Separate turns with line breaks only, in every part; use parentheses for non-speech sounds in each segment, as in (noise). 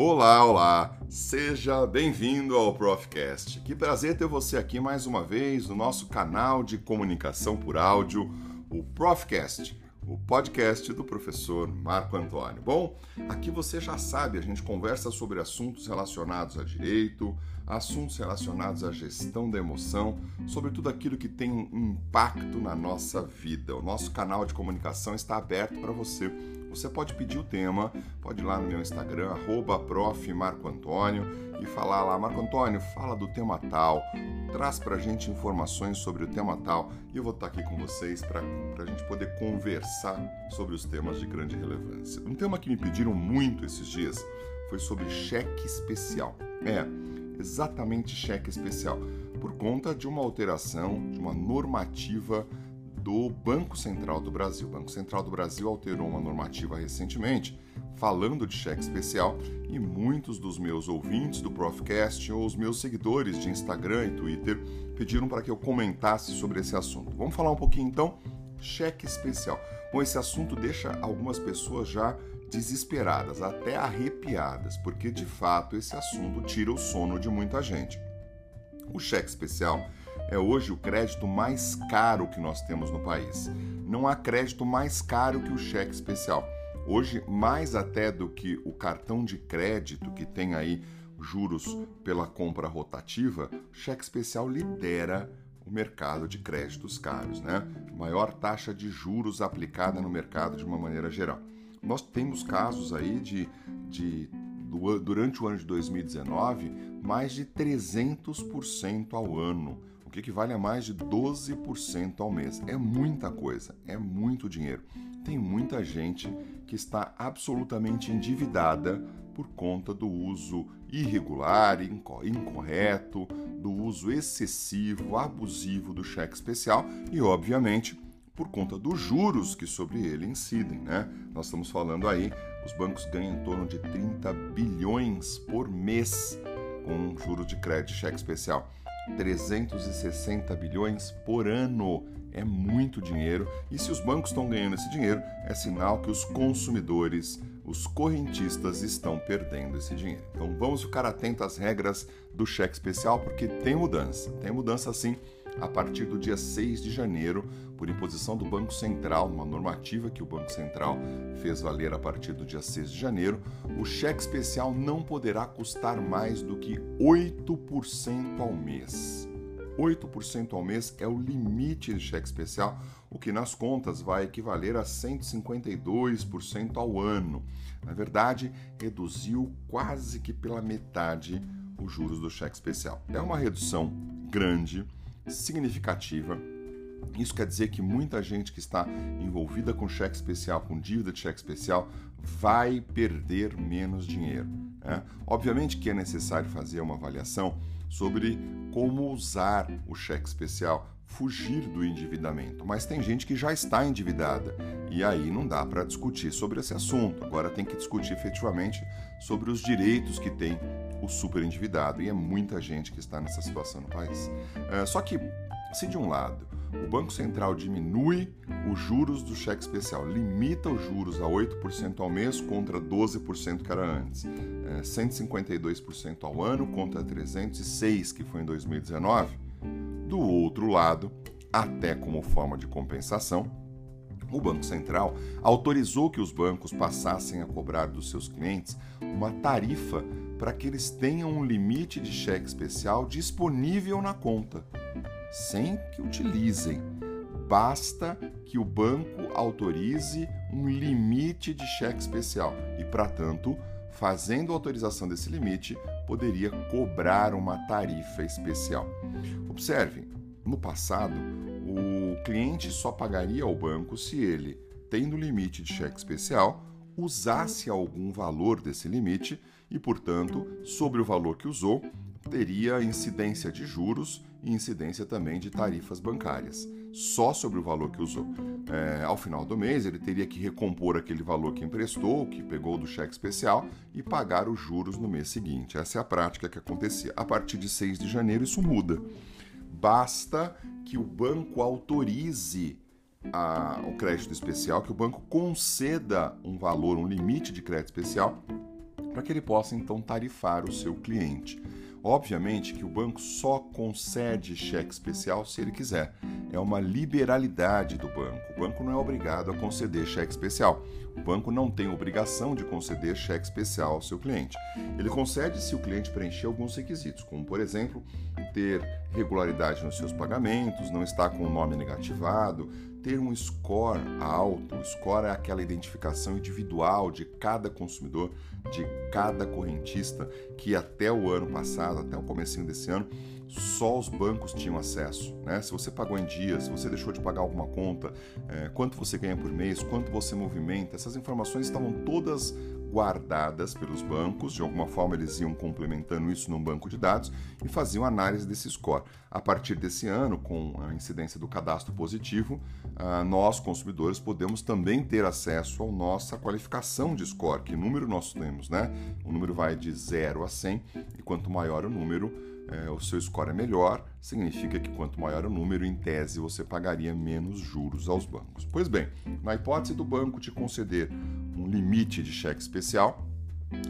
Olá, olá! Seja bem-vindo ao Profcast. Que prazer ter você aqui mais uma vez no nosso canal de comunicação por áudio, o Profcast, o podcast do professor Marco Antônio. Bom, aqui você já sabe, a gente conversa sobre assuntos relacionados a direito, assuntos relacionados à gestão da emoção, sobre tudo aquilo que tem um impacto na nossa vida. O nosso canal de comunicação está aberto para você você pode pedir o tema, pode ir lá no meu Instagram, arroba e falar lá, Marco Antônio, fala do tema tal, traz pra gente informações sobre o tema tal e eu vou estar aqui com vocês para a gente poder conversar sobre os temas de grande relevância. Um tema que me pediram muito esses dias foi sobre cheque especial. É, exatamente cheque especial, por conta de uma alteração, de uma normativa do Banco Central do Brasil. O Banco Central do Brasil alterou uma normativa recentemente falando de cheque especial e muitos dos meus ouvintes do Profcast ou os meus seguidores de Instagram e Twitter pediram para que eu comentasse sobre esse assunto. Vamos falar um pouquinho então cheque especial. Bom, esse assunto deixa algumas pessoas já desesperadas, até arrepiadas, porque de fato esse assunto tira o sono de muita gente. O cheque especial é hoje o crédito mais caro que nós temos no país. Não há crédito mais caro que o cheque especial. Hoje, mais até do que o cartão de crédito que tem aí juros pela compra rotativa, o cheque especial lidera o mercado de créditos caros, né? Maior taxa de juros aplicada no mercado de uma maneira geral. Nós temos casos aí de, de durante o ano de 2019, mais de 300% ao ano o que equivale a mais de 12% ao mês. É muita coisa, é muito dinheiro. Tem muita gente que está absolutamente endividada por conta do uso irregular, incorreto, do uso excessivo, abusivo do cheque especial e, obviamente, por conta dos juros que sobre ele incidem, né? Nós estamos falando aí, os bancos ganham em torno de 30 bilhões por mês com juros de crédito cheque especial. 360 bilhões por ano. É muito dinheiro e se os bancos estão ganhando esse dinheiro, é sinal que os consumidores, os correntistas estão perdendo esse dinheiro. Então vamos ficar atentos às regras do cheque especial porque tem mudança. Tem mudança sim a partir do dia 6 de janeiro, por imposição do Banco Central, uma normativa que o Banco Central fez valer a partir do dia 6 de janeiro, o cheque especial não poderá custar mais do que 8% ao mês. 8% ao mês é o limite de cheque especial, o que nas contas vai equivaler a 152% ao ano. Na verdade, reduziu quase que pela metade os juros do cheque especial. É uma redução grande significativa. Isso quer dizer que muita gente que está envolvida com cheque especial, com dívida de cheque especial, vai perder menos dinheiro. Né? Obviamente que é necessário fazer uma avaliação sobre como usar o cheque especial, fugir do endividamento. Mas tem gente que já está endividada e aí não dá para discutir sobre esse assunto. Agora tem que discutir efetivamente sobre os direitos que tem o super endividado e é muita gente que está nessa situação no país. É, só que, se de um lado o Banco Central diminui os juros do cheque especial, limita os juros a 8% ao mês contra 12% que era antes, é, 152% ao ano contra 306% que foi em 2019. Do outro lado, até como forma de compensação, o Banco Central autorizou que os bancos passassem a cobrar dos seus clientes uma tarifa para que eles tenham um limite de cheque especial disponível na conta, sem que utilizem. Basta que o banco autorize um limite de cheque especial e, para tanto, fazendo a autorização desse limite, poderia cobrar uma tarifa especial. Observe, no passado, o cliente só pagaria ao banco se ele, tendo limite de cheque especial, usasse algum valor desse limite e, portanto, sobre o valor que usou, teria incidência de juros e incidência também de tarifas bancárias, só sobre o valor que usou. É, ao final do mês, ele teria que recompor aquele valor que emprestou, que pegou do cheque especial, e pagar os juros no mês seguinte. Essa é a prática que acontecia. A partir de 6 de janeiro, isso muda. Basta que o banco autorize a, o crédito especial, que o banco conceda um valor, um limite de crédito especial para que ele possa então tarifar o seu cliente. Obviamente que o banco só concede cheque especial se ele quiser. É uma liberalidade do banco. O banco não é obrigado a conceder cheque especial. O banco não tem obrigação de conceder cheque especial ao seu cliente. Ele concede se o cliente preencher alguns requisitos, como, por exemplo, ter regularidade nos seus pagamentos, não estar com o nome negativado, ter um score alto. O score é aquela identificação individual de cada consumidor, de cada correntista, que até o ano passado, até o comecinho desse ano, só os bancos tinham acesso. Né? Se você pagou em dias, se você deixou de pagar alguma conta, é, quanto você ganha por mês, quanto você movimenta, essas informações estavam todas guardadas pelos bancos, de alguma forma eles iam complementando isso num banco de dados e faziam análise desse score. A partir desse ano, com a incidência do cadastro positivo, ah, nós, consumidores, podemos também ter acesso à nossa qualificação de score, que número nós temos, né? O número vai de 0 a 100 e quanto maior o número, é, o seu score é melhor, significa que quanto maior o número, em tese, você pagaria menos juros aos bancos. Pois bem, na hipótese do banco te conceder um limite de cheque especial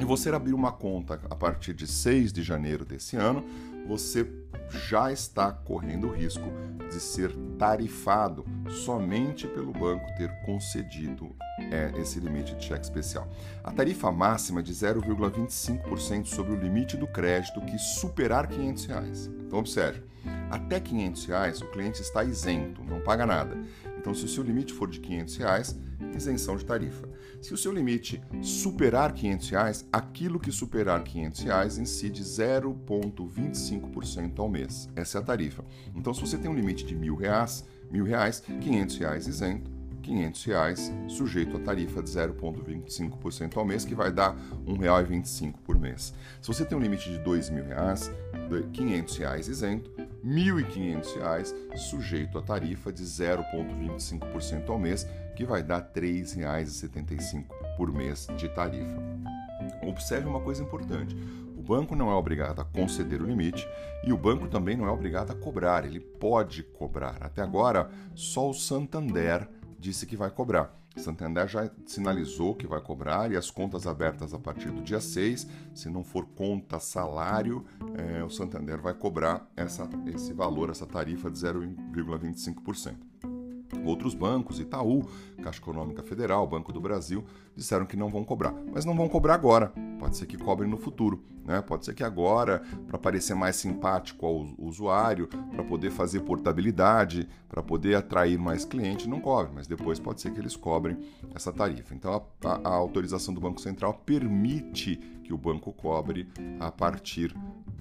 e você abrir uma conta a partir de 6 de janeiro desse ano, você já está correndo o risco de ser tarifado somente pelo banco ter concedido é, esse limite de cheque especial. A tarifa máxima é de 0,25% sobre o limite do crédito que superar 500 reais. Então, observe, até 500 reais, o cliente está isento, não paga nada. Então, se o seu limite for de 500 reais, isenção de tarifa. Se o seu limite superar 500 reais, aquilo que superar 500 reais incide 0,25% ao mês. Essa é a tarifa. Então, se você tem um limite de 1.000, reais, R$ reais, 500 reais isento, 500 reais, sujeito à tarifa de 0,25% ao mês, que vai dar R$ 1,25 por mês. Se você tem um limite de R$ 2.000, 500 reais isento, R$ 1.500, sujeito à tarifa de 0,25% ao mês, que vai dar R$ 3,75 por mês de tarifa. Observe uma coisa importante: o banco não é obrigado a conceder o limite e o banco também não é obrigado a cobrar, ele pode cobrar. Até agora, só o Santander disse que vai cobrar. Santander já sinalizou que vai cobrar e as contas abertas a partir do dia 6, se não for conta salário, é, o Santander vai cobrar essa, esse valor, essa tarifa de 0,25%. Outros bancos, Itaú, Caixa Econômica Federal, Banco do Brasil, disseram que não vão cobrar. Mas não vão cobrar agora. Pode ser que cobrem no futuro. Né? Pode ser que agora, para parecer mais simpático ao usuário, para poder fazer portabilidade, para poder atrair mais clientes, não cobre. Mas depois pode ser que eles cobrem essa tarifa. Então a, a, a autorização do Banco Central permite que o banco cobre a partir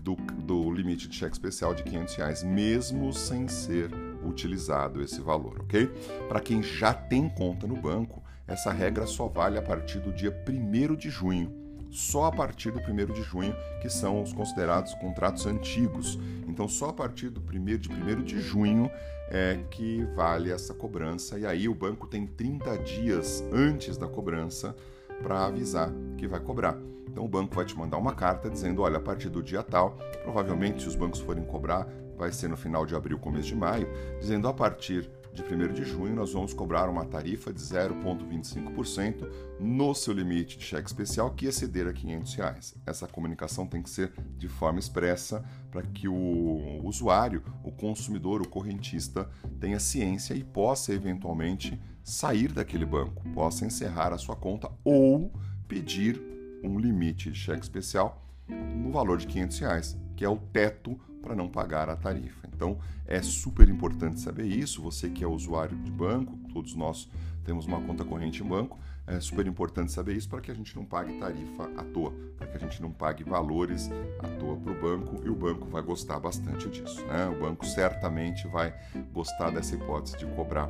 do, do limite de cheque especial de 500 reais, mesmo sem ser utilizado esse valor, ok? Para quem já tem conta no banco, essa regra só vale a partir do dia 1 de junho. Só a partir do 1 de junho, que são os considerados contratos antigos. Então, só a partir do 1 de 1 de junho é que vale essa cobrança. E aí, o banco tem 30 dias antes da cobrança para avisar que vai cobrar. Então o banco vai te mandar uma carta dizendo, olha, a partir do dia tal, provavelmente se os bancos forem cobrar, vai ser no final de abril, começo de maio, dizendo a partir de 1 de junho nós vamos cobrar uma tarifa de 0,25% no seu limite de cheque especial que exceder a 500 reais. Essa comunicação tem que ser de forma expressa para que o usuário, o consumidor, o correntista tenha ciência e possa eventualmente sair daquele banco, possa encerrar a sua conta ou pedir um limite de cheque especial no valor de 500 reais, que é o teto para não pagar a tarifa. Então é super importante saber isso. Você que é usuário de banco, todos nós temos uma conta corrente em banco, é super importante saber isso para que a gente não pague tarifa à toa, para que a gente não pague valores à toa para o banco e o banco vai gostar bastante disso. Né? O banco certamente vai gostar dessa hipótese de cobrar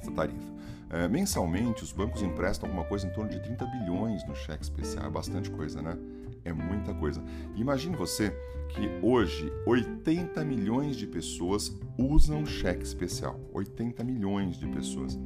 essa tarifa. É, mensalmente, os bancos emprestam alguma coisa em torno de 30 bilhões no cheque especial. É bastante coisa, né? É muita coisa. Imagine você que hoje 80 milhões de pessoas usam cheque especial. 80 milhões de pessoas.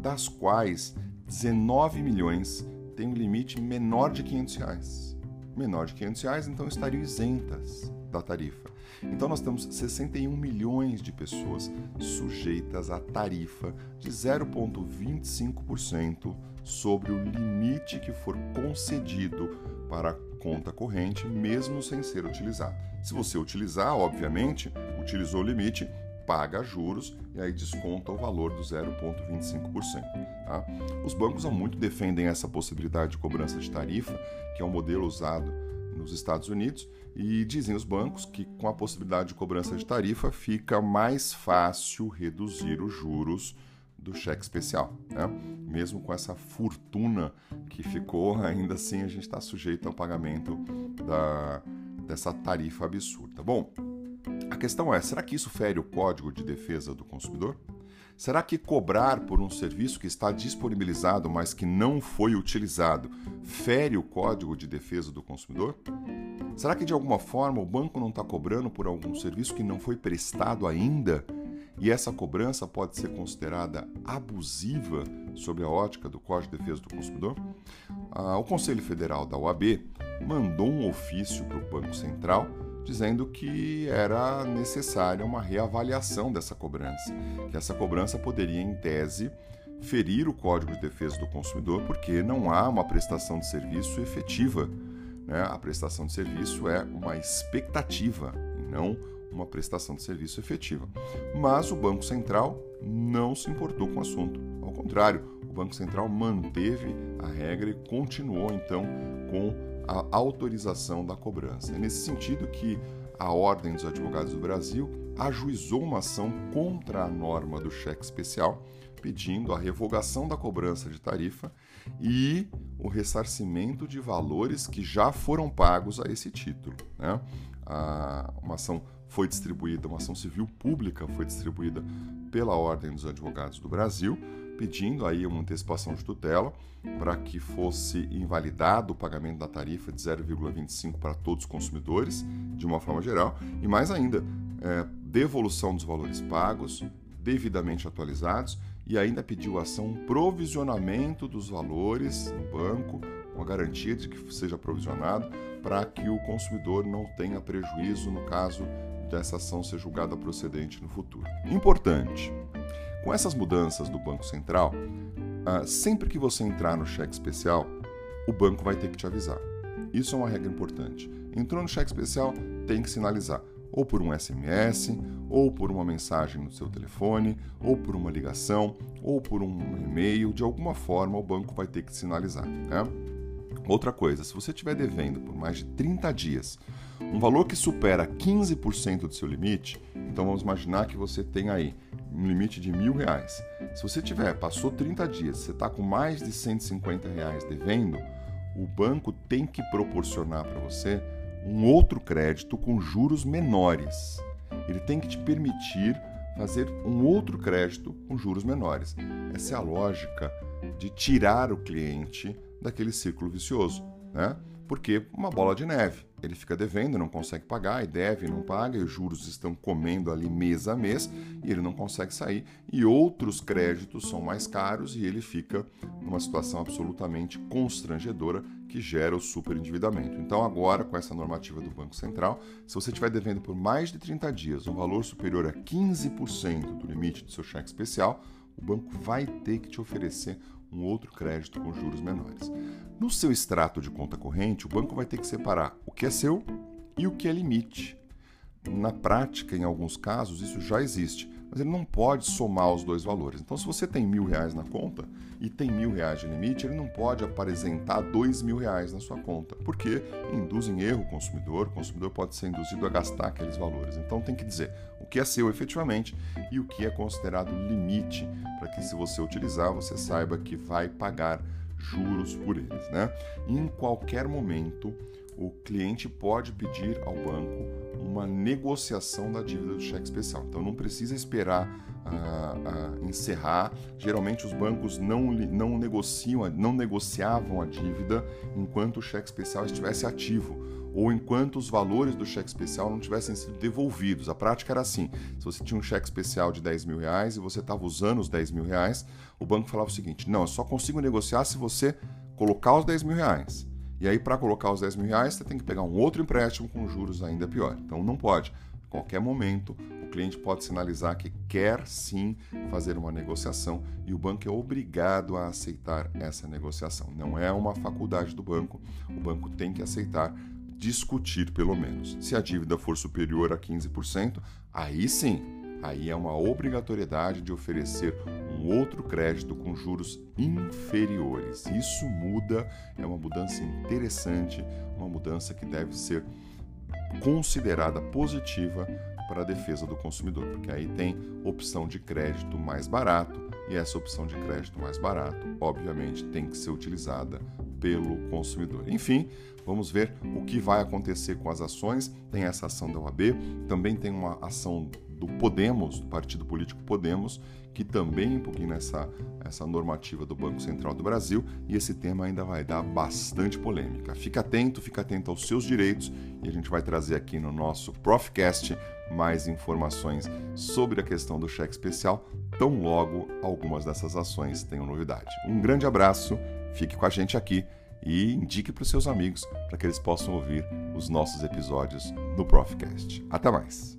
Das quais 19 milhões têm um limite menor de 500 reais. Menor de 500 reais, então estariam isentas da tarifa. Então nós temos 61 milhões de pessoas sujeitas à tarifa de 0,25% sobre o limite que for concedido para conta corrente, mesmo sem ser utilizado. Se você utilizar, obviamente, utilizou o limite, paga juros e aí desconta o valor do 0,25%. Tá? Os bancos há muito defendem essa possibilidade de cobrança de tarifa, que é um modelo usado nos Estados Unidos, e dizem os bancos que com a possibilidade de cobrança de tarifa fica mais fácil reduzir os juros do cheque especial. Né? Mesmo com essa fortuna que ficou, (laughs) ainda assim a gente está sujeito ao pagamento da, dessa tarifa absurda. Bom, a questão é: será que isso fere o Código de Defesa do Consumidor? Será que cobrar por um serviço que está disponibilizado, mas que não foi utilizado, fere o Código de Defesa do Consumidor? Será que de alguma forma o banco não está cobrando por algum serviço que não foi prestado ainda? E essa cobrança pode ser considerada abusiva sob a ótica do Código de Defesa do Consumidor? Ah, o Conselho Federal da OAB mandou um ofício para o Banco Central dizendo que era necessária uma reavaliação dessa cobrança, que essa cobrança poderia, em tese, ferir o Código de Defesa do Consumidor, porque não há uma prestação de serviço efetiva. Né? A prestação de serviço é uma expectativa não uma prestação de serviço efetiva. Mas o Banco Central não se importou com o assunto. Ao contrário, o Banco Central manteve a regra e continuou então com a autorização da cobrança. É nesse sentido que a Ordem dos Advogados do Brasil ajuizou uma ação contra a norma do cheque especial, pedindo a revogação da cobrança de tarifa e o ressarcimento de valores que já foram pagos a esse título. Né? Uma ação foi distribuída, uma ação civil pública foi distribuída pela Ordem dos Advogados do Brasil, pedindo aí uma antecipação de tutela para que fosse invalidado o pagamento da tarifa de 0,25 para todos os consumidores, de uma forma geral, e mais ainda, é, devolução dos valores pagos, devidamente atualizados, e ainda pediu ação provisionamento dos valores no banco, com a garantia de que seja provisionado, para que o consumidor não tenha prejuízo no caso dessa ação ser julgada procedente no futuro. Importante, com essas mudanças do Banco Central, ah, sempre que você entrar no cheque especial, o banco vai ter que te avisar. Isso é uma regra importante. Entrou no cheque especial, tem que sinalizar, ou por um SMS, ou por uma mensagem no seu telefone, ou por uma ligação, ou por um e-mail, de alguma forma o banco vai ter que sinalizar. Né? Outra coisa, se você estiver devendo por mais de 30 dias um valor que supera 15% do seu limite, então vamos imaginar que você tem aí um limite de mil reais. Se você tiver, passou 30 dias, você está com mais de 150 reais devendo, o banco tem que proporcionar para você um outro crédito com juros menores. Ele tem que te permitir fazer um outro crédito com juros menores. Essa é a lógica de tirar o cliente daquele círculo vicioso, né? Porque uma bola de neve ele fica devendo, não consegue pagar, e deve, não paga, e os juros estão comendo ali mês a mês, e ele não consegue sair, e outros créditos são mais caros, e ele fica numa situação absolutamente constrangedora que gera o superendividamento. Então, agora, com essa normativa do Banco Central, se você estiver devendo por mais de 30 dias um valor superior a 15% do limite do seu cheque especial, o banco vai ter que te oferecer um outro crédito com juros menores. No seu extrato de conta corrente, o banco vai ter que separar o que é seu e o que é limite. Na prática, em alguns casos, isso já existe, mas ele não pode somar os dois valores. Então, se você tem mil reais na conta e tem mil reais de limite, ele não pode apresentar dois mil reais na sua conta, porque induz em erro o consumidor, o consumidor pode ser induzido a gastar aqueles valores. Então, tem que dizer o que é seu efetivamente e o que é considerado limite, para que se você utilizar, você saiba que vai pagar juros por eles. Né? em qualquer momento, o cliente pode pedir ao banco uma negociação da dívida do cheque especial. Então não precisa esperar uh, uh, encerrar. Geralmente os bancos não, não negociam, não negociavam a dívida enquanto o cheque especial estivesse ativo ou enquanto os valores do cheque especial não tivessem sido devolvidos. A prática era assim: se você tinha um cheque especial de 10 mil reais e você estava usando os 10 mil reais, o banco falava o seguinte: não, eu só consigo negociar se você colocar os 10 mil reais. E aí, para colocar os 10 mil reais, você tem que pegar um outro empréstimo com juros ainda pior. Então, não pode. A qualquer momento, o cliente pode sinalizar que quer sim fazer uma negociação e o banco é obrigado a aceitar essa negociação. Não é uma faculdade do banco, o banco tem que aceitar discutir pelo menos. Se a dívida for superior a 15%, aí sim, aí é uma obrigatoriedade de oferecer outro crédito com juros inferiores. Isso muda, é uma mudança interessante, uma mudança que deve ser considerada positiva para a defesa do consumidor, porque aí tem opção de crédito mais barato e essa opção de crédito mais barato, obviamente, tem que ser utilizada pelo consumidor. Enfim, vamos ver o que vai acontecer com as ações. Tem essa ação da OAB, também tem uma ação do Podemos, do partido político Podemos, que também impugna essa, essa normativa do Banco Central do Brasil e esse tema ainda vai dar bastante polêmica. Fica atento, fica atento aos seus direitos e a gente vai trazer aqui no nosso Profcast mais informações sobre a questão do cheque especial, tão logo algumas dessas ações tenham novidade. Um grande abraço, fique com a gente aqui e indique para os seus amigos para que eles possam ouvir os nossos episódios do Profcast. Até mais!